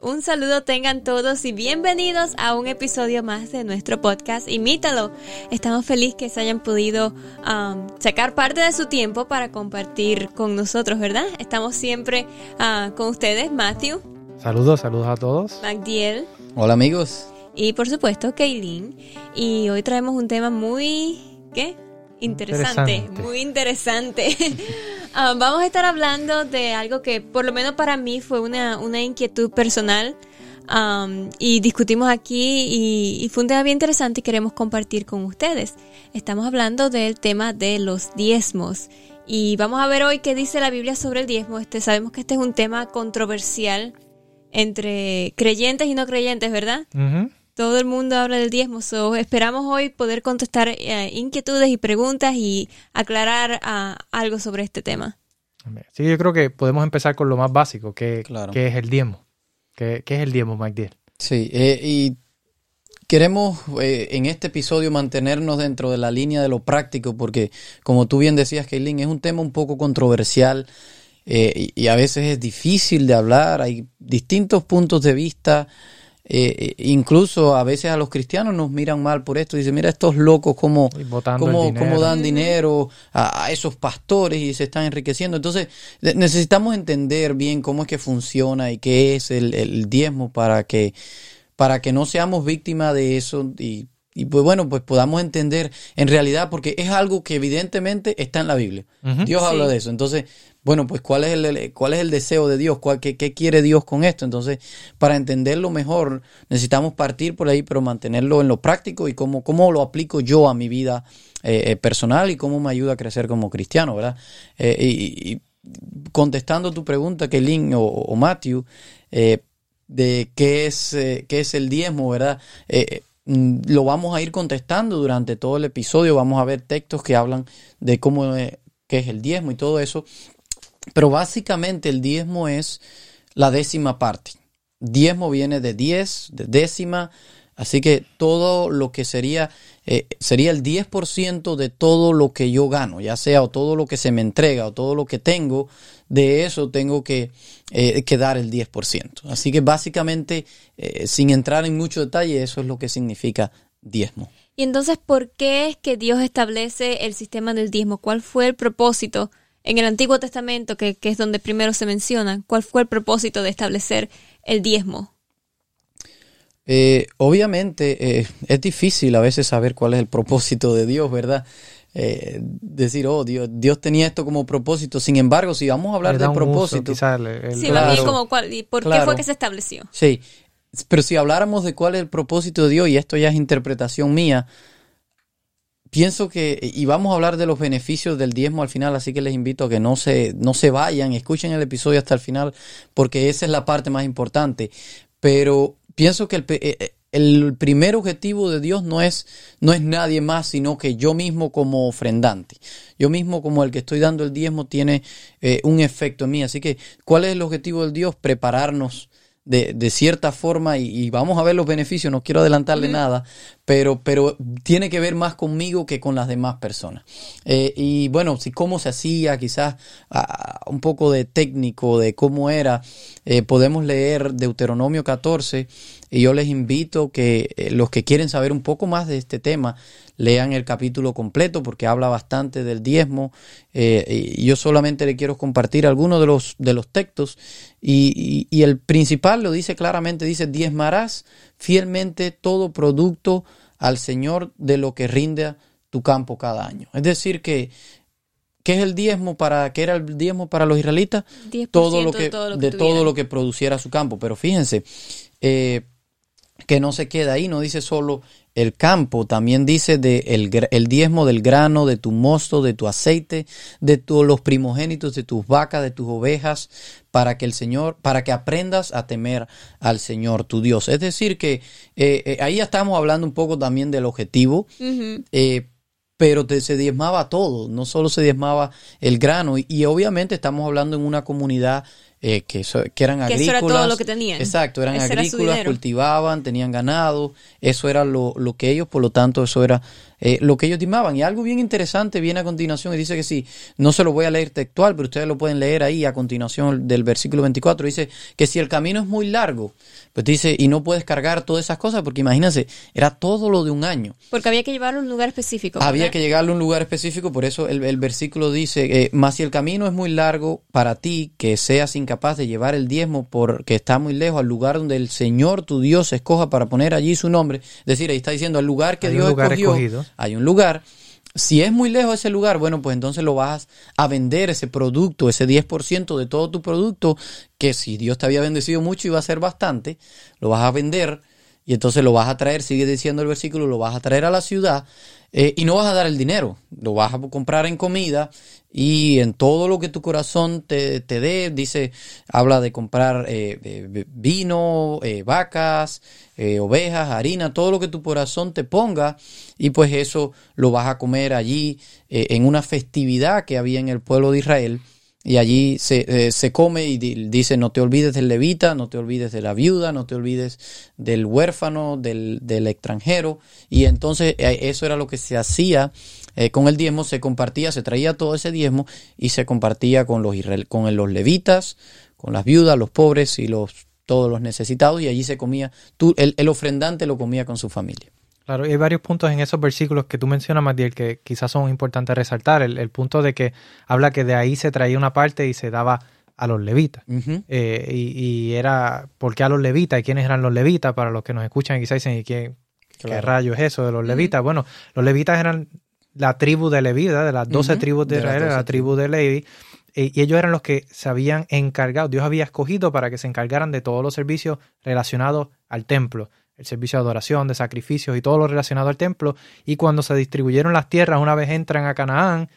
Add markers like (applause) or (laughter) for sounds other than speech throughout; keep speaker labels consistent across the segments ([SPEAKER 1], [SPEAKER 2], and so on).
[SPEAKER 1] Un saludo tengan todos y bienvenidos a un episodio más de nuestro podcast Imítalo. Estamos felices que se hayan podido um, sacar parte de su tiempo para compartir con nosotros, ¿verdad? Estamos siempre uh, con ustedes, Matthew.
[SPEAKER 2] Saludos, saludos a todos.
[SPEAKER 1] Magdiel.
[SPEAKER 3] Hola amigos.
[SPEAKER 1] Y por supuesto, Kaylin. Y hoy traemos un tema muy... ¿Qué? Interesante,
[SPEAKER 2] Interesante.
[SPEAKER 1] muy interesante. (laughs) Ah, vamos a estar hablando de algo que por lo menos para mí fue una, una inquietud personal um, y discutimos aquí y, fue un tema bien interesante y queremos compartir con ustedes. Estamos hablando del tema de los diezmos y vamos a ver hoy qué dice la Biblia sobre el diezmo. Este, sabemos que este es un tema controversial entre creyentes y no creyentes, ¿verdad?
[SPEAKER 2] Ujú.
[SPEAKER 1] Todo el mundo habla del diezmo, so esperamos hoy poder contestar eh, inquietudes y preguntas y aclarar ah, algo sobre este tema.
[SPEAKER 2] Sí, yo creo que podemos empezar con lo más básico, que,
[SPEAKER 3] Claro.
[SPEAKER 2] que es el diezmo. ¿Qué, qué es el diezmo, Mike Deal?
[SPEAKER 3] Sí, eh, y queremos eh, en este episodio mantenernos dentro de la línea de lo práctico, porque como tú bien decías, Kaylin, es un tema un poco controversial eh, y, y a veces es difícil de hablar, hay distintos puntos de vista. Eh, eh, incluso a veces a los cristianos nos miran mal por esto. Dicen, mira estos locos cómo,
[SPEAKER 2] dinero.
[SPEAKER 3] cómo dan dinero a, a esos pastores y se están enriqueciendo. Entonces, necesitamos entender bien cómo es que funciona y qué es el, el diezmo para que, para que no seamos víctimas de eso y, y, pues bueno, pues podamos entender en realidad, porque es algo que evidentemente está en la Biblia. Dios habla de eso. Entonces, bueno, pues ¿cuál es el, cuál es el deseo de Dios? ¿Cuál, qué, qué quiere Dios con esto? Entonces, para entenderlo mejor, necesitamos partir por ahí, pero mantenerlo en lo práctico y cómo, cómo lo aplico yo a mi vida eh, eh, personal y cómo me ayuda a crecer como cristiano, ¿verdad? Eh, y, y contestando tu pregunta, Kelly o, o Matthew, eh, de qué es, eh, qué es el diezmo, ¿verdad? Mm, lo vamos a ir contestando durante todo el episodio, vamos a ver textos que hablan de cómo qué es el diezmo y todo eso, pero básicamente el diezmo es la décima parte. Diezmo viene de diez, de décima, así que todo lo que sería, eh, sería el 10% de todo lo que yo gano, ya sea o todo lo que se me entrega o todo lo que tengo, de eso tengo que, eh, dar el 10%. Así que básicamente, eh, sin entrar en mucho detalle, eso es lo que significa diezmo.
[SPEAKER 1] Y entonces, ¿por qué es que Dios establece el sistema del diezmo? ¿Cuál fue el propósito en el Antiguo Testamento, que, que es donde primero se menciona? ¿Cuál fue el propósito de establecer el diezmo?
[SPEAKER 3] Eh, obviamente eh, es difícil a veces saber cuál es el propósito de Dios, ¿verdad? Eh, decir, oh, Dios, Dios tenía esto como propósito. Sin embargo, si vamos a hablar del
[SPEAKER 2] uso,
[SPEAKER 3] propósito,
[SPEAKER 2] quizás, el- el-
[SPEAKER 1] Sí,
[SPEAKER 3] claro.
[SPEAKER 1] bien como cuál, y ¿por qué fue que se estableció?
[SPEAKER 3] sí, pero si habláramos de cuál es el propósito de Dios, y esto ya es interpretación mía, pienso que, y vamos a hablar de los beneficios del diezmo al final, así que les invito a que no se, no se vayan, escuchen el episodio hasta el final, porque esa es la parte más importante. Pero pienso que el, pe- eh, el primer objetivo de Dios no es, no es nadie más, sino que yo mismo como ofrendante. Yo mismo como el que estoy dando el diezmo tiene eh, un efecto en mí. Así que, ¿cuál es el objetivo del Dios? Prepararnos de, de cierta forma y, y vamos a ver los beneficios, no quiero adelantarle nada, pero, pero tiene que ver más conmigo que con las demás personas. Eh, y bueno, si cómo se hacía, quizás un poco de técnico de cómo era, eh, podemos leer Deuteronomio 14 y yo les invito que eh, los que quieren saber un poco más de este tema, lean el capítulo completo porque habla bastante del diezmo y yo solamente le quiero compartir algunos de los, de los textos y, y- y el principal lo dice claramente, dice, diezmarás fielmente todo producto al Señor de lo que rinde tu campo cada año. Es decir que ¿Qué es el diezmo para qué era el diezmo para los israelitas?
[SPEAKER 1] 10%
[SPEAKER 3] Todo lo que,
[SPEAKER 1] de todo lo que
[SPEAKER 3] de todo lo que produciera su campo. Pero fíjense, eh, que no se queda ahí, no dice solo el campo, también dice de el, el diezmo del grano, de tu mosto, de tu aceite, de todos los primogénitos de tus vacas, de tus ovejas, para que el Señor, para que aprendas a temer al Señor tu Dios. Es decir, que eh, eh, ahí ya estamos hablando un poco también del objetivo. Eh, pero te, se diezmaba todo, no solo se diezmaba el grano. Y, y obviamente estamos hablando en una comunidad eh, que, so- que eran
[SPEAKER 1] Que eso
[SPEAKER 3] agrícolas.
[SPEAKER 1] era todo lo que tenían.
[SPEAKER 3] Exacto, eran
[SPEAKER 1] Ese
[SPEAKER 3] agrícolas, cultivaban, tenían ganado, eso era lo, lo que ellos, por lo tanto, eso era eh, lo que ellos diezmaban. Y algo bien interesante viene a continuación y dice que sí, no se lo voy a leer textual, pero ustedes lo pueden leer ahí a continuación del versículo 24. Dice que si el camino es muy largo, pues dice, y no puedes cargar todas esas cosas, porque imagínense, era todo lo de un año.
[SPEAKER 1] Porque había que llevarlo a un lugar específico.
[SPEAKER 3] Había que llegarle a un lugar específico, por eso el, el versículo dice, eh, más si el camino es muy largo para ti, que seas incapaz de llevar el diezmo porque está muy lejos al lugar donde el Señor tu Dios escoja para poner allí su nombre. Es decir, ahí está diciendo al lugar que
[SPEAKER 2] Hay un
[SPEAKER 3] Dios
[SPEAKER 2] lugar
[SPEAKER 3] escogió,
[SPEAKER 2] escogido.
[SPEAKER 3] Hay un lugar. Si es muy lejos ese lugar, bueno, pues entonces lo vas a vender ese producto, ese 10% de todo tu producto, que si Dios te había bendecido mucho iba a ser bastante, lo vas a vender y entonces lo vas a traer, sigue diciendo el versículo, lo vas a traer a la ciudad eh, y no vas a dar el dinero, lo vas a comprar en comida y en todo lo que tu corazón te, te dé, dice, habla de comprar eh, vino, eh, vacas, eh, ovejas, harina, todo lo que tu corazón te ponga y pues eso lo vas a comer allí en una festividad que había en el pueblo de Israel. Y allí se, eh, se come y di- dice, no te olvides del levita, no te olvides de la viuda, no te olvides del huérfano, del, del extranjero. Y entonces eh, eso era lo que se hacía eh, con el diezmo, se compartía, se traía todo ese diezmo y se compartía con los, con los levitas, con las viudas, los pobres y los, todos los necesitados. Y allí se comía, tú, el, el ofrendante lo comía con su familia.
[SPEAKER 2] Claro, y hay varios puntos en esos versículos que tú mencionas, Matiel, que quizás son importantes resaltar. El, el punto de que habla que de ahí se traía una parte y se daba a los levitas. Eh, y, y era, ¿por qué a los levitas? ¿Y quiénes eran los levitas? Para los que nos escuchan y quizás dicen, ¿y qué, rayo es eso de los levitas? Bueno, los levitas eran la tribu de ¿verdad? de las doce
[SPEAKER 3] Ujú,
[SPEAKER 2] tribus de,
[SPEAKER 3] de
[SPEAKER 2] Israel, era
[SPEAKER 3] 12
[SPEAKER 2] la tribu de Levi. eh, y ellos eran los que se habían encargado, Dios había escogido para que se encargaran de todos los servicios relacionados al templo, el servicio de adoración, de sacrificios y todo lo relacionado al templo. Y cuando se distribuyeron las tierras, una vez entran a Canaán,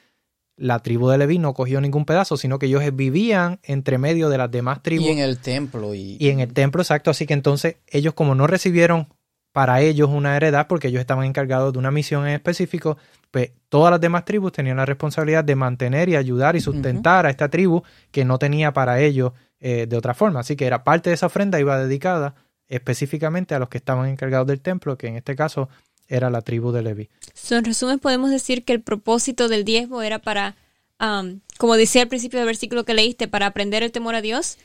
[SPEAKER 2] la tribu de Leví no cogió ningún pedazo, sino que ellos vivían entre medio de las demás tribus
[SPEAKER 3] Y en el templo. Y,
[SPEAKER 2] y en el templo, exacto. Así que entonces ellos como no recibieron para ellos una heredad, porque ellos estaban encargados de una misión en específico, pues todas las demás tribus tenían la responsabilidad de mantener y ayudar y sustentar a esta tribu que no tenía para ellos eh, de otra forma. Así que era parte de esa ofrenda iba dedicada específicamente a los que estaban encargados del templo, que en este caso era la tribu de Leví.
[SPEAKER 1] So, en resumen, podemos decir que el propósito del diezmo era para, um, como decía al principio del versículo que leíste, para aprender el temor a Dios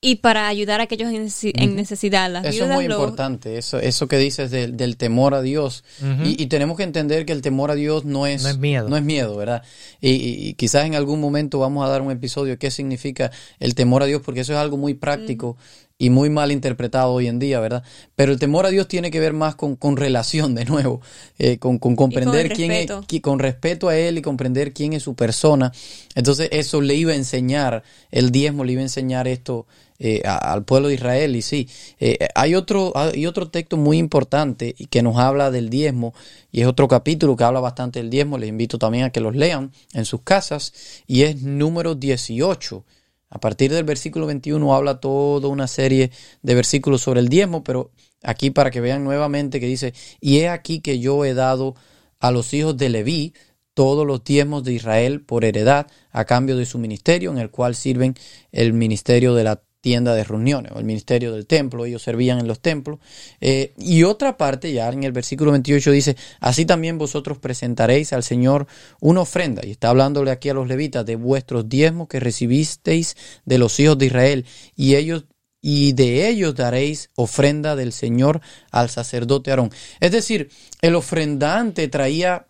[SPEAKER 1] y para ayudar a aquellos en, necesi- en necesidad. Las
[SPEAKER 3] Eso es muy importante, eso, eso que dices del, del temor a Dios. Y, y tenemos que entender que el temor a Dios no es,
[SPEAKER 2] No es miedo.
[SPEAKER 3] No es miedo, ¿verdad? Y, y- y quizás en algún momento vamos a dar un episodio de qué significa el temor a Dios, porque eso es algo muy práctico y muy mal interpretado hoy en día, ¿verdad? Pero el temor a Dios tiene que ver más con, con relación, de nuevo, eh, con, con comprender quién es,
[SPEAKER 1] respeto.
[SPEAKER 3] con respeto a Él y comprender quién es su persona. Entonces eso le iba a enseñar, el diezmo le iba a enseñar esto eh, a- al pueblo de Israel. Y sí, eh, hay, otro, hay otro texto muy importante que nos habla del diezmo y es otro capítulo que habla bastante del diezmo. Les invito también a que los lean en sus casas y es número 18. A partir del versículo 21 habla toda una serie de versículos sobre el diezmo, pero aquí para que vean nuevamente que dice, y he aquí que yo he dado a los hijos de Leví todos los diezmos de Israel por heredad a cambio de su ministerio, en el cual sirven el ministerio de la tienda de reuniones o el ministerio del templo, ellos servían en los templos. Eh, y otra parte, ya en el versículo 28 dice, así también vosotros presentaréis al Señor una ofrenda, y está hablándole aquí a los levitas de vuestros diezmos que recibisteis de los hijos de Israel, y ellos y de ellos daréis ofrenda del Señor al sacerdote Aarón. Es decir, el ofrendante traía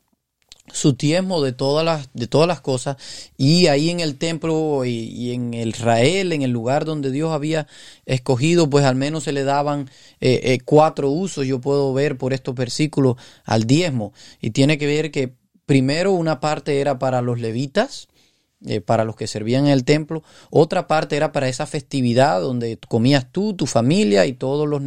[SPEAKER 3] su diezmo de todas las de todas las cosas. Y ahí en el templo y, y en el Israel en el lugar donde Dios había escogido pues al menos se le daban eh, eh, cuatro usos yo puedo ver por estos versículos al diezmo. Y tiene que ver que primero una parte era para los levitas eh, para los que servían en el templo, otra parte era para esa festividad donde comías tú, tu familia y todos los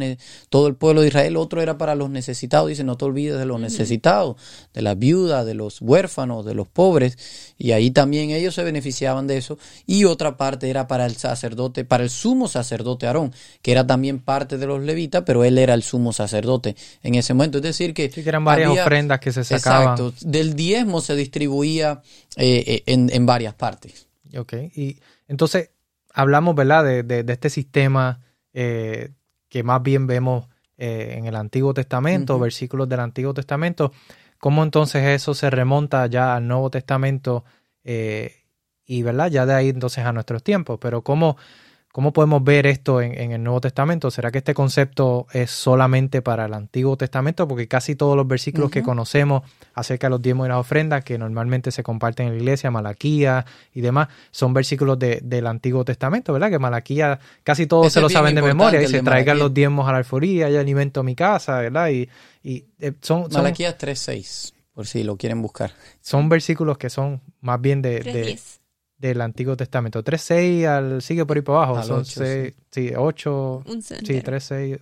[SPEAKER 3] todo el pueblo de Israel, otro era para los necesitados, dice, no te olvides de los necesitados, de las viudas, de los huérfanos, de los pobres, y ahí también ellos se beneficiaban de eso, y otra parte era para el sacerdote, para el sumo sacerdote Aarón, que era también parte de los levitas, pero él era el sumo sacerdote en ese momento, es decir que...
[SPEAKER 2] Sí, que eran varias ofrendas que se sacaban. Exacto,
[SPEAKER 3] del diezmo se distribuía eh, eh, en, en varias partes.
[SPEAKER 2] Ok, y entonces hablamos, ¿verdad?, de, de, este sistema eh, que más bien vemos eh, en el Antiguo Testamento, versículos del Antiguo Testamento. ¿Cómo entonces eso se remonta ya al Nuevo Testamento eh, y, ¿verdad?, ya de ahí entonces a nuestros tiempos. Pero ¿cómo ¿Cómo podemos ver esto en, el Nuevo Testamento? ¿Será que este concepto es solamente para el Antiguo Testamento? Porque casi todos los versículos que conocemos acerca de los diezmos y las ofrendas, que normalmente se comparten en la iglesia, Malaquía y demás, son versículos del Antiguo Testamento, ¿verdad? Que Malaquía casi todos se lo saben de memoria y se traigan los diezmos a la alforía y alimento mi casa, ¿verdad? Y, y eh, son,
[SPEAKER 3] son, Malaquía 3.6, por si lo quieren buscar.
[SPEAKER 2] Son versículos que son más bien de del Antiguo Testamento. 3.6 al, sigue por ahí por abajo. son 8, sí. 8, sí, 3.6,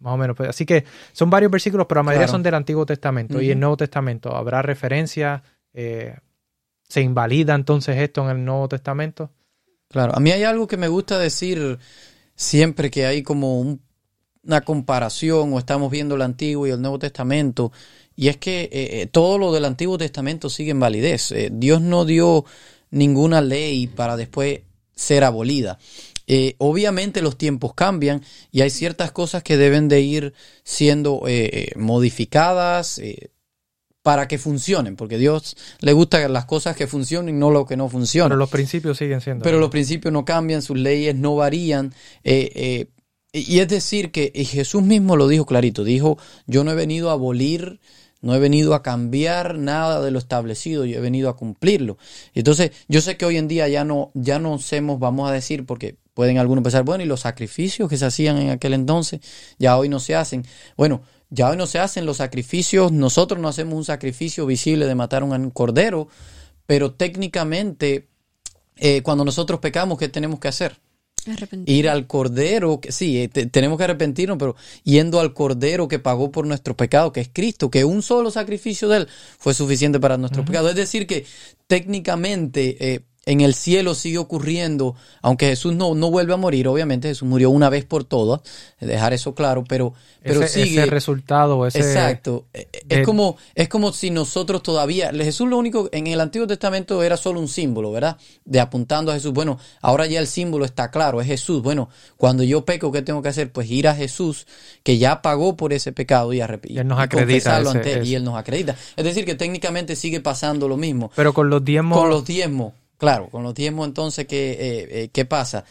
[SPEAKER 2] más o menos. Pues, así que son varios versículos, pero la mayoría son del Antiguo Testamento. Y el Nuevo Testamento, ¿habrá referencia? Eh, ¿Se invalida entonces esto en el Nuevo Testamento?
[SPEAKER 3] Claro, a mí hay algo que me gusta decir siempre que hay como una comparación o estamos viendo el Antiguo y el Nuevo Testamento, y es que eh, eh, todo lo del Antiguo Testamento sigue en validez. Dios no dio ninguna ley para después ser abolida. Eh, obviamente los tiempos cambian y hay ciertas cosas que deben de ir siendo eh, eh, modificadas para que funcionen, porque Dios le gusta las cosas que funcionen y no lo que no funciona.
[SPEAKER 2] Pero los principios siguen siendo.
[SPEAKER 3] Pero los principios no cambian, sus leyes no varían. y es decir que Jesús mismo lo dijo clarito, dijo, yo no he venido a abolir no he venido a cambiar nada de lo establecido, yo he venido a cumplirlo. Entonces, yo sé que hoy en día ya no, ya no hacemos, vamos a decir, porque pueden algunos pensar, bueno, y los sacrificios que se hacían en aquel entonces, ya hoy no se hacen. Bueno, ya hoy no se hacen los sacrificios, nosotros no hacemos un sacrificio visible de matar a un cordero, pero técnicamente, eh, cuando nosotros pecamos, ¿qué tenemos que hacer? Ir al cordero, que sí, eh, tenemos que arrepentirnos, pero yendo al cordero que pagó por nuestro pecado, que es Cristo, que un solo sacrificio de él fue suficiente para nuestro pecado. Es decir, que técnicamente eh, en el cielo sigue ocurriendo, aunque Jesús no, no vuelve a morir, obviamente Jesús murió una vez por todas, dejar eso claro, pero, pero
[SPEAKER 2] ese,
[SPEAKER 3] sigue.
[SPEAKER 2] resultado, ese.
[SPEAKER 3] Exacto. E, e, es, como, es como si nosotros todavía. Jesús lo único, en el Antiguo Testamento era solo un símbolo, ¿verdad? De apuntando a Jesús. Bueno, ahora ya el símbolo está claro, es Jesús. Bueno, cuando yo peco, ¿qué tengo que hacer? Pues ir a Jesús, que ya pagó por ese pecado y,
[SPEAKER 2] y él nos acredita.
[SPEAKER 3] y él nos acredita. Es decir, que técnicamente sigue pasando lo mismo.
[SPEAKER 2] Pero con los diezmos.
[SPEAKER 3] Con los diezmos Claro, con los diezmos entonces, ¿qué, eh, eh, ¿qué pasa?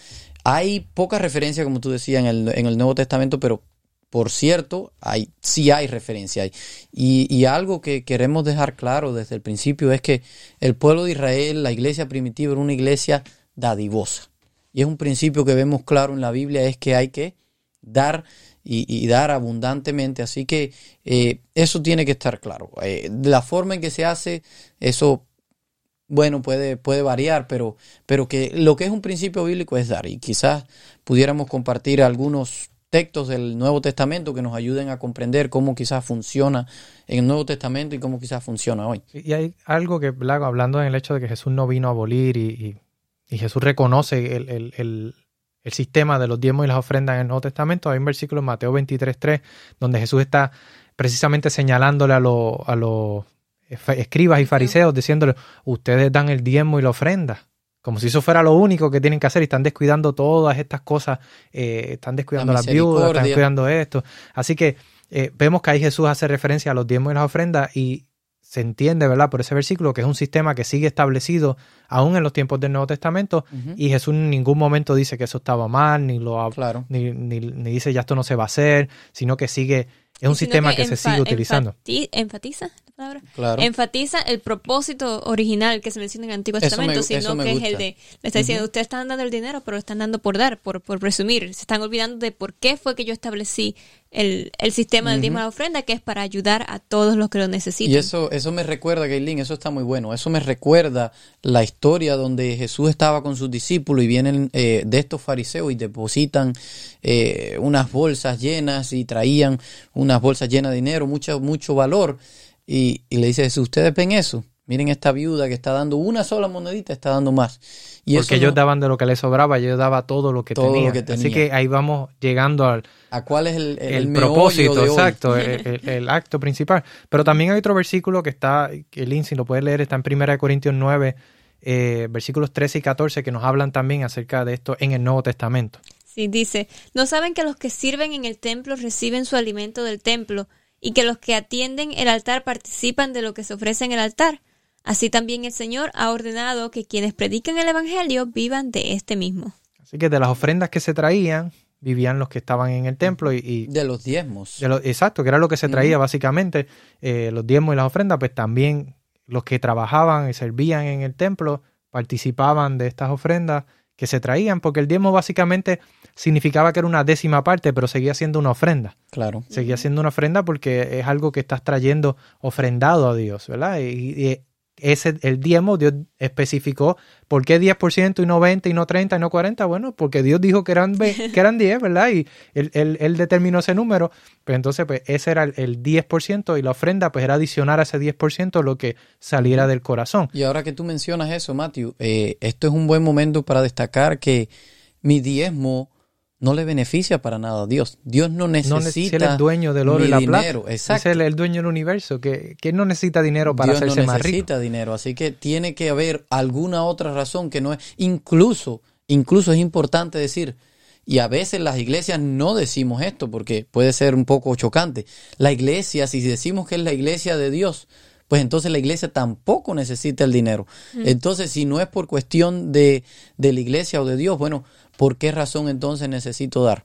[SPEAKER 3] Hay poca referencia, como tú decías, en el, en el Nuevo Testamento, pero por cierto, hay, sí hay referencia. Y, y, algo que queremos dejar claro desde el principio es que el pueblo de Israel, la iglesia primitiva, era una iglesia dadivosa. Y es un principio que vemos claro en la Biblia, es que hay que dar y, dar abundantemente. Así que eh, eso tiene que estar claro. la forma en que se hace, eso bueno, puede, puede variar, pero, pero que lo que es un principio bíblico es dar. Y quizás pudiéramos compartir algunos textos del Nuevo Testamento que nos ayuden a comprender cómo quizás funciona en el Nuevo Testamento y cómo quizás funciona hoy.
[SPEAKER 2] Y hay algo que, hablando en el hecho de que Jesús no vino a abolir y, Jesús reconoce el, sistema de los diezmos y las ofrendas en el Nuevo Testamento, hay un versículo en Mateo 23.3 donde Jesús está precisamente señalándole a los escribas y fariseos diciéndole, ustedes dan el diezmo y la ofrenda. Como si eso fuera lo único que tienen que hacer y están descuidando todas estas cosas, eh, están descuidando las viudas, están descuidando esto. Así que eh, vemos que ahí Jesús hace referencia a los diezmos y las ofrendas y se entiende, ¿verdad? Por ese versículo que es un sistema que sigue establecido aún en los tiempos del Nuevo Testamento y Jesús en ningún momento dice que eso estaba mal, ni lo ni, ni, ni, dice ya esto no se va a hacer, sino que sigue, es un sistema que, se sigue utilizando.
[SPEAKER 1] ¿Enfatiza palabra?
[SPEAKER 3] Claro.
[SPEAKER 1] Enfatiza el propósito original que se menciona en el Antiguo Testamento, sino que es el de, le está diciendo, ustedes están dando el dinero, pero lo están dando por dar, por, por presumir. Se están olvidando de por qué fue que yo establecí el, el sistema del diezmo de la ofrenda, que es para ayudar a todos los que lo necesitan.
[SPEAKER 3] Y eso, eso me recuerda, Gailín, eso está muy bueno. Eso me recuerda la historia donde Jesús estaba con sus discípulos y vienen eh, de estos fariseos y depositan eh, unas bolsas llenas y traían unas bolsas llenas de dinero, mucho, mucho valor. Y, y le dice Jesús, ¿ustedes ven eso? Miren esta viuda que está dando una sola monedita, está dando más. Y
[SPEAKER 2] Porque ellos
[SPEAKER 3] no-
[SPEAKER 2] daban de lo que les sobraba, ellos daban todo lo que
[SPEAKER 3] Todo lo
[SPEAKER 2] tenían.
[SPEAKER 3] que
[SPEAKER 2] Así
[SPEAKER 3] tenían.
[SPEAKER 2] que ahí vamos llegando al,
[SPEAKER 3] ¿A cuál es el, el,
[SPEAKER 2] propósito,
[SPEAKER 3] de hoy?
[SPEAKER 2] exacto, el, (laughs) el- el acto principal. Pero también hay otro versículo que está, que Lindsay lo puede leer, está en 1 Corintios 9, eh, versículos 13 y 14, que nos hablan también acerca de esto en el Nuevo Testamento.
[SPEAKER 1] Sí, dice, ¿no saben que los que sirven en el templo reciben su alimento del templo y que los que atienden el altar participan de lo que se ofrece en el altar? Así también el Señor ha ordenado que quienes predican el Evangelio vivan de este mismo.
[SPEAKER 2] Así que de las ofrendas que se traían, vivían los que estaban en el templo y, y
[SPEAKER 3] De los diezmos.
[SPEAKER 2] de lo- exacto, que era lo que se traía básicamente, eh, los diezmos y las ofrendas, pues también los que trabajaban y servían en el templo participaban de estas ofrendas que se traían, porque el diezmo básicamente significaba que era una décima parte, pero seguía siendo una ofrenda.
[SPEAKER 3] Claro.
[SPEAKER 2] Seguía siendo una ofrenda porque es algo que estás trayendo ofrendado a Dios, ¿verdad? Y, y ese, el diezmo, Dios especificó por qué 10% y no 20 y no 30 y no 40. Bueno, porque Dios dijo que eran, que eran 10, ¿verdad? Y él, él- él determinó ese número. Pues entonces, pues ese era el, el 10% y la ofrenda, pues era adicionar a ese 10% lo que saliera del corazón.
[SPEAKER 3] Y ahora que tú mencionas eso, Matthew, eh, esto es un buen momento para destacar que mi diezmo no le beneficia para nada a Dios. Dios no
[SPEAKER 2] No ne-
[SPEAKER 3] necesita
[SPEAKER 2] si él es dueño del oro y la
[SPEAKER 3] dinero.
[SPEAKER 2] plata.
[SPEAKER 3] Exacto.
[SPEAKER 2] Es el, el dueño del universo, que, que no necesita dinero para
[SPEAKER 3] Dios
[SPEAKER 2] hacerse
[SPEAKER 3] no
[SPEAKER 2] más rico.
[SPEAKER 3] necesita dinero, así que tiene que haber alguna otra razón que no es. Incluso, incluso es importante decir, y a veces las iglesias no decimos esto porque puede ser un poco chocante. La iglesia, si decimos que es la iglesia de Dios, pues entonces la iglesia tampoco necesita el dinero. Entonces, si no es por cuestión de, de la iglesia o de Dios, bueno, ¿por qué razón entonces necesito dar?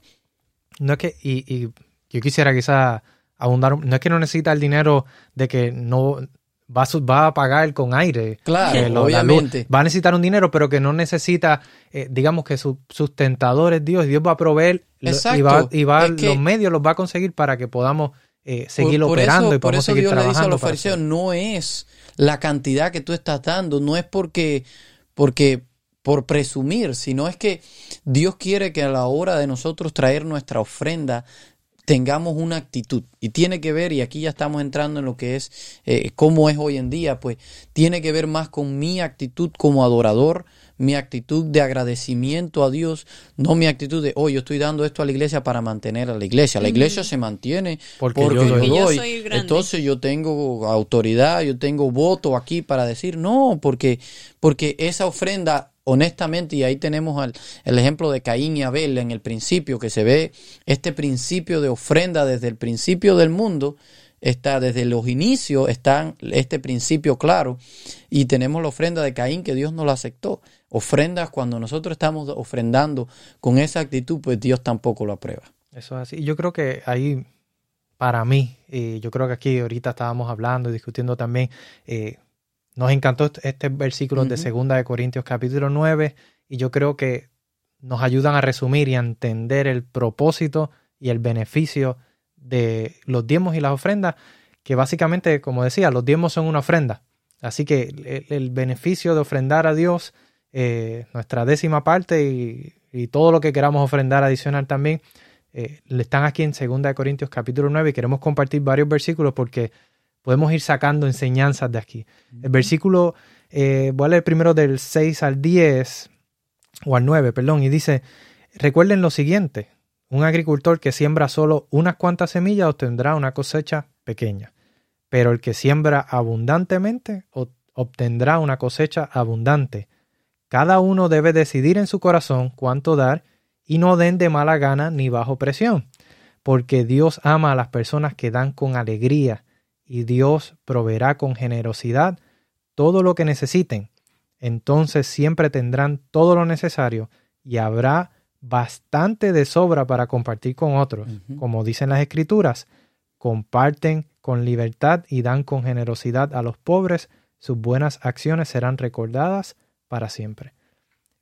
[SPEAKER 2] No es que, y, y yo quisiera quizá abundar, no es que no necesita el dinero de que no va a, va a pagar con aire.
[SPEAKER 3] Claro,
[SPEAKER 2] eh, lo- la
[SPEAKER 3] obviamente.
[SPEAKER 2] luz. Va a necesitar un dinero, pero que no necesita, eh, digamos que su sustentador es Dios. Dios va a proveer lo- y va, y va
[SPEAKER 3] que-
[SPEAKER 2] los medios los va a conseguir para que podamos eh, seguir operando
[SPEAKER 3] eso,
[SPEAKER 2] y
[SPEAKER 3] por eso
[SPEAKER 2] seguir
[SPEAKER 3] Dios le dice a
[SPEAKER 2] trabajando.
[SPEAKER 3] los fariseos, no es la cantidad que tú estás dando, no es porque, porque por presumir, sino es que Dios quiere que a la hora de nosotros traer nuestra ofrenda tengamos una actitud y tiene que ver, y aquí ya estamos entrando en lo que es eh, cómo es hoy en día, pues tiene que ver más con mi actitud como adorador, mi actitud de agradecimiento a Dios, no mi actitud de, oh, yo estoy dando esto a la iglesia para mantener a la iglesia. La iglesia se mantiene
[SPEAKER 2] Porque
[SPEAKER 3] porque,
[SPEAKER 2] yo
[SPEAKER 3] yo,
[SPEAKER 2] doy.
[SPEAKER 1] Yo soy.
[SPEAKER 3] Entonces yo tengo autoridad, yo tengo voto aquí para decir, no, porque, porque esa ofrenda honestamente, y ahí tenemos al- el ejemplo de Caín y Abel en el principio, que se ve este principio de ofrenda desde el principio del mundo, está desde los inicios, está este principio claro, y tenemos la ofrenda de Caín que Dios no la aceptó. Ofrendas, cuando nosotros estamos ofrendando con esa actitud, pues Dios tampoco lo aprueba.
[SPEAKER 2] Eso es así. Yo creo que ahí, para mí, yo creo que aquí ahorita estábamos hablando y discutiendo también, eh, nos encantó este- versículo de. Segunda de Corintios capítulo 9 y yo creo que nos ayudan a resumir y a entender el propósito y el beneficio de los diezmos y las ofrendas, que básicamente, como decía, los diezmos son una ofrenda. Así que el, el beneficio de ofrendar a Dios, eh, nuestra décima parte y, y todo lo que queramos ofrendar adicional también, eh, le están aquí en 2 de Corintios capítulo 9 y queremos compartir varios versículos porque podemos ir sacando enseñanzas de aquí. El versículo, eh, voy a leer primero del 6 al 10, o al 9, perdón, y dice, recuerden lo siguiente, un agricultor que siembra solo unas cuantas semillas obtendrá una cosecha pequeña, pero el que siembra abundantemente obtendrá una cosecha abundante. Cada uno debe decidir en su corazón cuánto dar y no den de mala gana ni bajo presión, porque Dios ama a las personas que dan con alegría y Dios proveerá con generosidad todo lo que necesiten. Entonces siempre tendrán todo lo necesario y habrá bastante de sobra para compartir con otros. Como dicen las escrituras, comparten con libertad y dan con generosidad a los pobres, sus buenas acciones serán recordadas para siempre.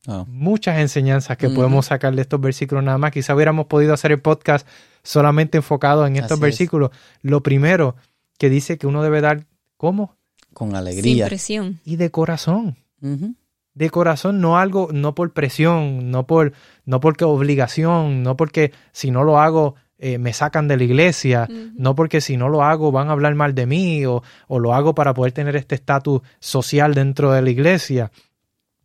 [SPEAKER 3] Ah.
[SPEAKER 2] Muchas enseñanzas que podemos sacar de estos versículos nada más. Quizá hubiéramos podido hacer el podcast solamente enfocado en estos
[SPEAKER 3] Así es.
[SPEAKER 2] versículos. Lo primero que dice que uno debe dar, ¿cómo?
[SPEAKER 3] Con
[SPEAKER 1] Sin
[SPEAKER 3] alegría.
[SPEAKER 1] presión.
[SPEAKER 2] Y de corazón. De corazón, no algo, no por presión, no por, no porque obligación, no porque si no lo hago eh, me sacan de la iglesia, no porque si no lo hago van a hablar mal de mí o, o lo hago para poder tener este estatus social dentro de la iglesia.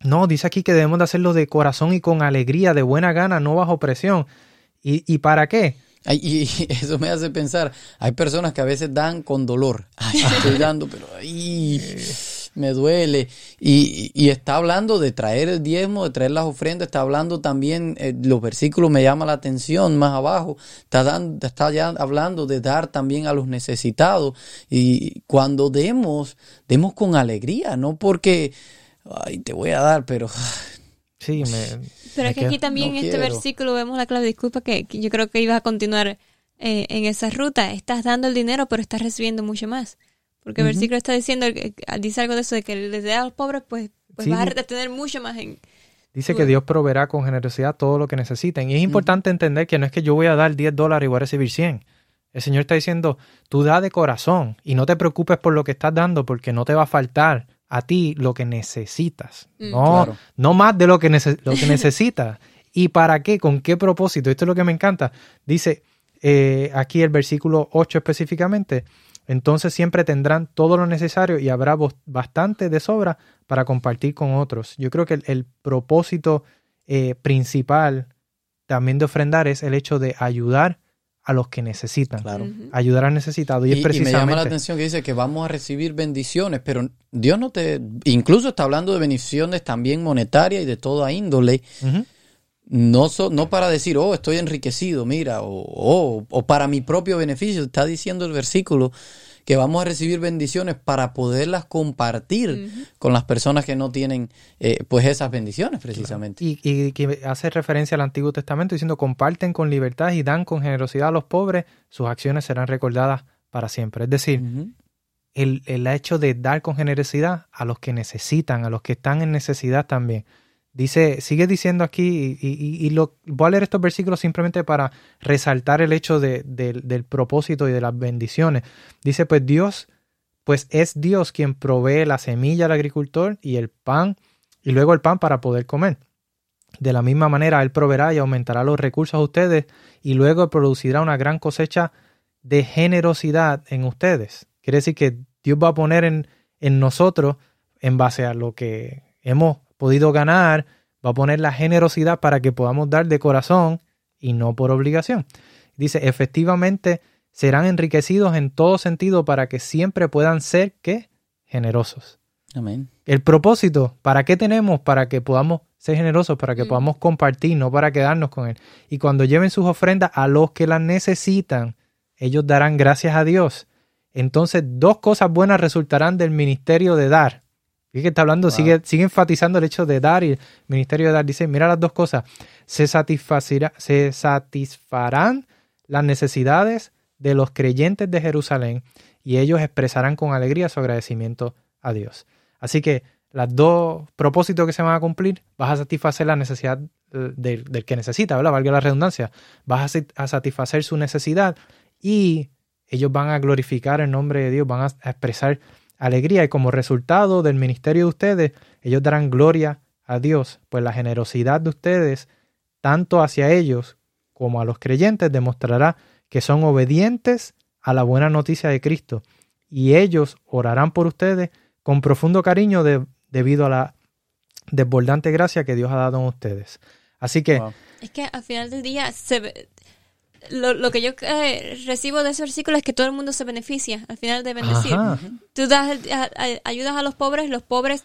[SPEAKER 2] No, dice aquí que debemos de hacerlo de corazón y con alegría, de buena gana, no bajo presión. ¿Y, y para qué?
[SPEAKER 3] Ay, y, (laughs) eso me hace pensar, hay personas que a veces dan con dolor. (laughs) Ay, estoy dando, pero ay, me duele. Y, y está hablando de traer el diezmo, de traer las ofrendas, está hablando también, eh, los versículos me llaman la atención más abajo, está, dando, está ya hablando de dar también a los necesitados. Y cuando demos, demos con alegría, no porque, ay, te voy a dar, pero (laughs)
[SPEAKER 2] Sí, me,
[SPEAKER 1] Pero
[SPEAKER 2] me
[SPEAKER 1] es que aquí también
[SPEAKER 3] No
[SPEAKER 1] en este
[SPEAKER 3] quiero.
[SPEAKER 1] versículo vemos la clave. Disculpa que, que yo creo que ibas a continuar eh, en esa ruta. Estás dando el dinero, pero estás recibiendo mucho más. Porque el versículo está diciendo, eh, dice algo de eso, de que les dé a los pobres, pues, pues
[SPEAKER 2] Sí,
[SPEAKER 1] vas a retener mucho más en...
[SPEAKER 2] Dice que. Dios proveerá con generosidad todo lo que necesiten. Y es importante entender que no es que yo voy a dar 10 dólares y voy a recibir 100. El Señor está diciendo, tú da de corazón y no te preocupes por lo que estás dando porque no te va a faltar a ti lo que necesitas.
[SPEAKER 1] Mm.
[SPEAKER 2] No,
[SPEAKER 3] Claro.
[SPEAKER 2] no más de lo que, nece- lo que (laughs) necesitas. ¿Y para qué? ¿Con qué propósito? Esto es lo que me encanta. Dice eh, aquí el versículo 8 específicamente. Entonces siempre tendrán todo lo necesario y habrá bastante de sobra para compartir con otros. Yo creo que el, el propósito eh, principal también de ofrendar es el hecho de ayudar a los que necesitan.
[SPEAKER 3] claro.
[SPEAKER 2] Ayudar al necesitado. Y,
[SPEAKER 3] Y,
[SPEAKER 2] es
[SPEAKER 3] y me llama la
[SPEAKER 2] precisamente.
[SPEAKER 3] atención que dice que vamos a recibir bendiciones, pero Dios no te, incluso está hablando de bendiciones también monetarias y de toda índole, no, so- no para decir, oh, estoy enriquecido, mira, o, o, o para mi propio beneficio, está diciendo el versículo que vamos a recibir bendiciones para poderlas compartir con las personas que no tienen eh, pues esas bendiciones precisamente.
[SPEAKER 2] Y, y que hace referencia al Antiguo Testamento diciendo comparten con libertad y dan con generosidad a los pobres, sus acciones serán recordadas para siempre. Es decir, el, el hecho de dar con generosidad a los que necesitan, a los que están en necesidad también. Dice, sigue diciendo aquí, y, lo, voy a leer estos versículos simplemente para resaltar el hecho de- del- del propósito y de las bendiciones. Dice, pues Dios, pues es Dios quien provee la semilla al agricultor y el pan, y luego el pan para poder comer. De la misma manera, Él proveerá y aumentará los recursos a ustedes y luego producirá una gran cosecha de generosidad en ustedes. Quiere decir que Dios va a poner en, en nosotros, en base a lo que hemos podido ganar, va a poner la generosidad para que podamos dar de corazón y no por obligación. Dice, efectivamente serán enriquecidos en todo sentido para que siempre puedan ser, ¿qué? Generosos.
[SPEAKER 3] Amén.
[SPEAKER 2] El propósito, ¿para qué tenemos? Para que podamos ser generosos, para que
[SPEAKER 1] Mm.
[SPEAKER 2] podamos compartir, no para quedarnos con Él. Y cuando lleven sus ofrendas a los que las necesitan, ellos darán gracias a Dios. Entonces, dos cosas buenas resultarán del ministerio de dar. Fíjate que está hablando,
[SPEAKER 3] Wow.
[SPEAKER 2] sigue, sigue enfatizando el hecho de dar y el ministerio de dar. Dice, mira las dos cosas. Se, satisfacirá- se satisfarán las necesidades de los creyentes de Jerusalén y ellos expresarán con alegría su agradecimiento a Dios. Así que las dos propósitos que se van a cumplir, vas a satisfacer la necesidad del, del que necesita, ¿verdad? Valga la redundancia. Vas a, sa- a satisfacer su necesidad y ellos van a glorificar el nombre de Dios, van a, a expresar alegría y como resultado del ministerio de ustedes, ellos darán gloria a Dios, pues la generosidad de ustedes, tanto hacia ellos como a los creyentes, demostrará que son obedientes a la buena noticia de Cristo y ellos orarán por ustedes con profundo cariño de- debido a la desbordante gracia que Dios ha dado en ustedes. Así que,
[SPEAKER 3] Wow.
[SPEAKER 1] Es que al final del día, se ve- lo, lo que yo eh, recibo de ese versículo es que todo el mundo se beneficia al final de bendecir.
[SPEAKER 2] Ajá.
[SPEAKER 1] Tú das, a- a- ayudas a los pobres, los pobres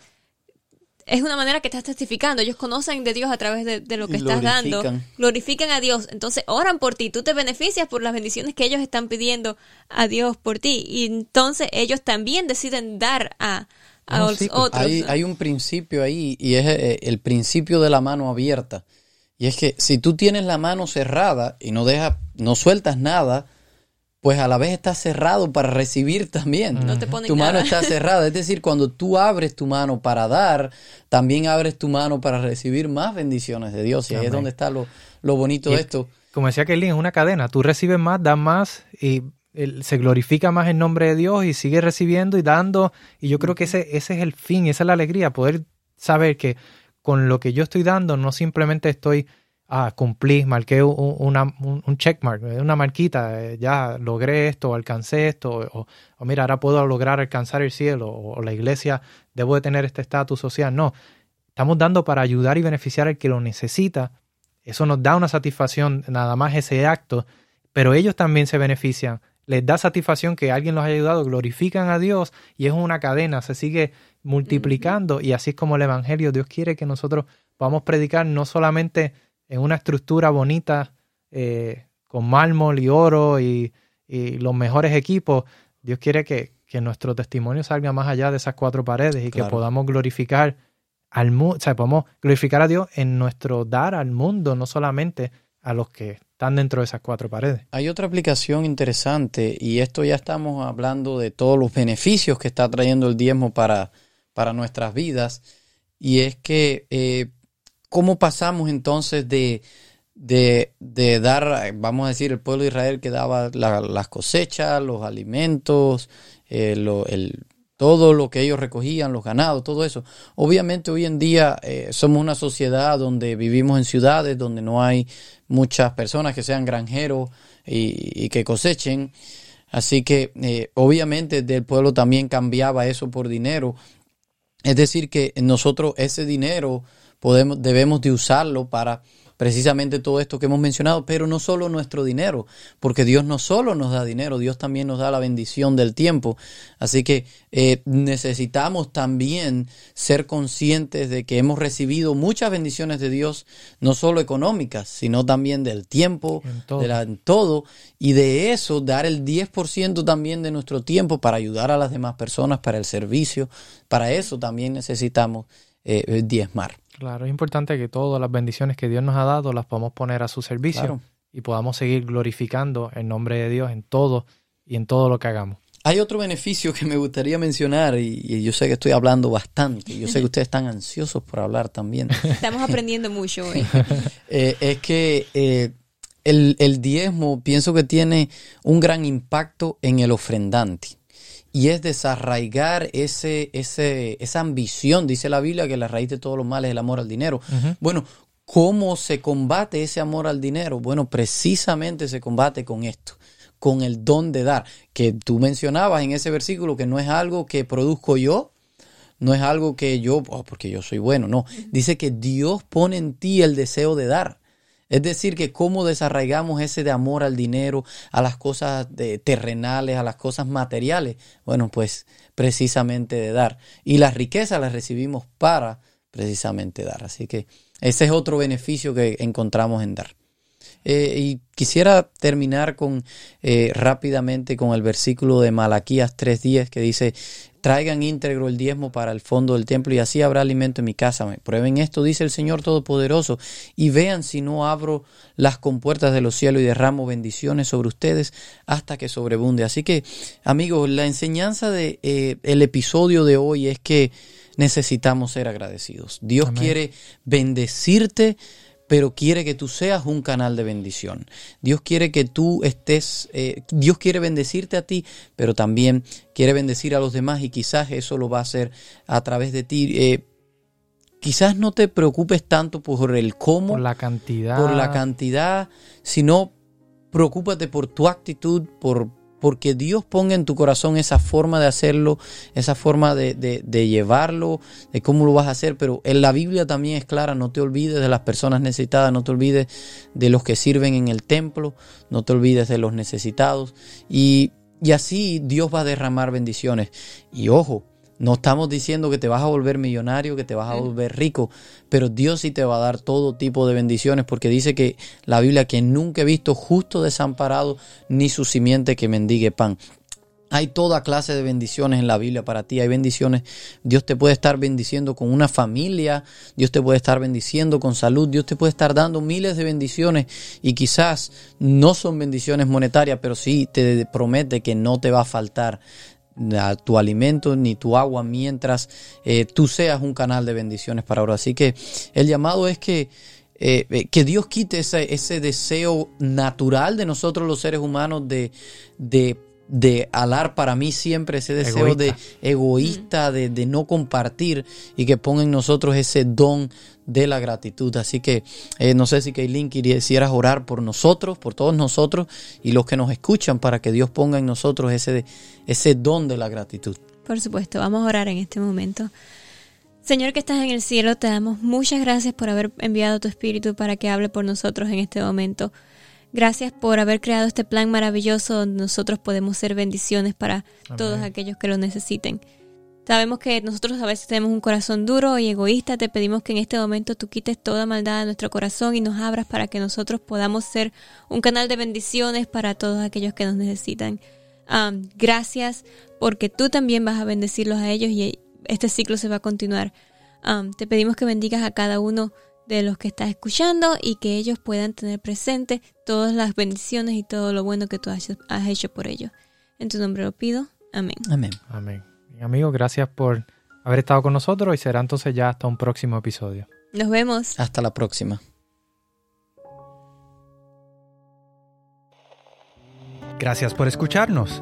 [SPEAKER 1] es una manera que estás testificando. Ellos conocen de Dios a través de, de lo que estás dando.
[SPEAKER 3] glorifican.
[SPEAKER 1] A Dios. Entonces oran por ti. Tú te beneficias por las bendiciones que ellos están pidiendo a Dios por ti. Y entonces ellos también deciden dar a, a
[SPEAKER 2] No,
[SPEAKER 1] los
[SPEAKER 2] sí, pues,
[SPEAKER 1] otros.
[SPEAKER 3] Hay, hay un principio ahí y es eh, el principio de la mano abierta. Y es que si tú tienes la mano cerrada y no dejas, no sueltas nada, pues a la vez está cerrado para recibir también.
[SPEAKER 1] No te ponen
[SPEAKER 3] tu mano
[SPEAKER 1] nada.
[SPEAKER 3] está cerrada. Es decir, cuando tú abres tu mano para dar, también abres tu mano para recibir más bendiciones de Dios. Y ahí es donde está lo, lo bonito
[SPEAKER 2] Y-
[SPEAKER 3] de esto.
[SPEAKER 2] Como decía Kelly, es una cadena. Tú recibes más, das más y se glorifica más el nombre de Dios y sigue recibiendo y dando. Y yo creo que ese, ese es el fin, esa es la alegría, poder saber que con lo que yo estoy dando no simplemente estoy, ah, cumplí, marqué un, un, checkmark, eh, una marquita, eh, ya logré esto, alcancé esto, o, o mira, ahora puedo lograr alcanzar el cielo, o, o la iglesia debo de tener este estatus social. No, estamos dando para ayudar y beneficiar al que lo necesita. Eso nos da una satisfacción, nada más ese acto, pero ellos también se benefician. Les da satisfacción que alguien los haya ayudado, glorifican a Dios y es una cadena, se sigue multiplicando y así es como el Evangelio, Dios quiere que nosotros podamos predicar no solamente en una estructura bonita, eh, con mármol y oro y, y los mejores equipos, Dios quiere que, que nuestro testimonio salga más allá de esas cuatro paredes y
[SPEAKER 3] Claro.
[SPEAKER 2] que podamos glorificar al mundo, o sea, podemos glorificar a Dios en nuestro dar al mundo, no solamente a los que están dentro de esas cuatro paredes.
[SPEAKER 3] Hay otra aplicación interesante y esto ya estamos hablando de todos los beneficios que está trayendo el diezmo para, para nuestras vidas y es que eh, cómo pasamos entonces de, de, dar, vamos a decir, el pueblo de Israel que daba la- las cosechas, los alimentos, eh, todo lo que ellos recogían, los ganados, todo eso. Obviamente hoy en día eh, somos una sociedad donde vivimos en ciudades, donde no hay muchas personas que sean granjeros y, que cosechen. Así que obviamente del pueblo también cambiaba eso por dinero. Es decir, que nosotros ese dinero podemos, debemos de usarlo para precisamente todo esto que hemos mencionado, pero no solo nuestro dinero, porque Dios no solo nos da dinero, Dios también nos da la bendición del tiempo. Así que eh, necesitamos también ser conscientes de que hemos recibido muchas bendiciones de Dios, no solo económicas, sino también del tiempo,
[SPEAKER 2] En todo.
[SPEAKER 3] de la- en todo, y de eso dar el 10% también de nuestro tiempo para ayudar a las demás personas, para el servicio. Para eso también necesitamos eh, eh, diezmar.
[SPEAKER 2] Claro, es importante que todas las bendiciones que Dios nos ha dado las podamos poner a su servicio
[SPEAKER 3] Claro.
[SPEAKER 2] y podamos seguir glorificando el nombre de Dios en todo y en todo lo que hagamos.
[SPEAKER 3] Hay otro beneficio que me gustaría mencionar y, y yo sé que estoy hablando bastante, yo sé que ustedes están ansiosos por hablar también. (laughs)
[SPEAKER 1] Estamos aprendiendo mucho hoy. (laughs)
[SPEAKER 3] Eh, es que eh, el, el diezmo pienso que tiene un gran impacto en el ofrendante. Y es desarraigar ese, ese, esa ambición. Dice la Biblia que la raíz de todos los males es el amor al dinero. Bueno, ¿cómo se combate ese amor al dinero? Bueno, precisamente se combate con esto, con el don de dar, que tú mencionabas en ese versículo que no es algo que produzco yo, no es algo que yo, oh, porque yo soy bueno, no. Dice que Dios pone en ti el deseo de dar. Es decir, que cómo desarraigamos ese de amor al dinero, a las cosas terrenales, a las cosas materiales. Bueno, pues precisamente de dar. Y las riquezas las recibimos para precisamente dar. Así que ese es otro beneficio que encontramos en dar. Eh, y quisiera terminar con eh, rápidamente con el versículo de Malaquías 3.10 que dice, traigan íntegro el diezmo para el fondo del templo y así habrá alimento en mi casa. Me prueben esto, dice el Señor Todopoderoso, y vean si no abro las compuertas de los cielos y derramo bendiciones sobre ustedes hasta que sobrebunde. Así que, amigos, la enseñanza de eh, el episodio de hoy es que necesitamos ser agradecidos. Dios
[SPEAKER 2] Amén.
[SPEAKER 3] quiere bendecirte pero quiere que tú seas un canal de bendición. Dios quiere que tú estés, eh, Dios quiere bendecirte a ti, pero también quiere bendecir a los demás y quizás eso lo va a hacer a través de ti. Eh, quizás no te preocupes tanto por el cómo,
[SPEAKER 2] Por la cantidad.
[SPEAKER 3] por la cantidad, sino preocúpate por tu actitud, por porque Dios ponga en tu corazón esa forma de hacerlo, esa forma de, de- de llevarlo, de cómo lo vas a hacer. Pero en la Biblia también es clara, no te olvides de las personas necesitadas, no te olvides de los que sirven en el templo, no te olvides de los necesitados. Y, y así Dios va a derramar bendiciones. Y ojo, no estamos diciendo que te vas a volver millonario, que te vas a volver rico, pero Dios sí te va a dar todo tipo de bendiciones, porque dice que la Biblia que nunca he visto justo desamparado ni su simiente que mendigue pan. Hay toda clase de bendiciones en la Biblia para ti. Hay bendiciones. Dios te puede estar bendiciendo con una familia. Dios te puede estar bendiciendo con salud. Dios te puede estar dando miles de bendiciones. Y quizás no son bendiciones monetarias, pero sí te promete que no te va a faltar tu alimento ni tu agua mientras eh, tú seas un canal de bendiciones para ahora. Así que el llamado es que eh, eh, que Dios quite ese, ese, deseo natural de nosotros los seres humanos de, de de alar para mí siempre ese deseo de egoísta, de, de, no compartir y que ponga en nosotros ese don de la gratitud. Así que eh, no sé si Kaylin quisieras orar por nosotros, por todos nosotros y los que nos escuchan para que Dios ponga en nosotros ese, ese don de la gratitud.
[SPEAKER 1] Por supuesto, vamos a orar en este momento. Señor que estás en el cielo, te damos muchas gracias por haber enviado tu Espíritu para que hable por nosotros en este momento. Gracias por haber creado este plan maravilloso donde nosotros podemos ser bendiciones para todos aquellos que lo necesiten. Sabemos que nosotros a veces tenemos un corazón duro y egoísta. Te pedimos que en este momento tú quites toda maldad de nuestro corazón y nos abras para que nosotros podamos ser un canal de bendiciones para todos aquellos que nos necesitan. gracias porque tú también vas a bendecirlos a ellos y este ciclo se va a continuar. te pedimos que bendigas a cada uno de los que estás escuchando y que ellos puedan tener presente todas las bendiciones y todo lo bueno que tú has hecho por ellos. En tu nombre lo pido. Amén.
[SPEAKER 3] Amén.
[SPEAKER 2] Amén. Amigos, gracias por haber estado con nosotros y será entonces ya hasta un próximo episodio.
[SPEAKER 1] Nos vemos.
[SPEAKER 3] Hasta la próxima.
[SPEAKER 2] Gracias por escucharnos.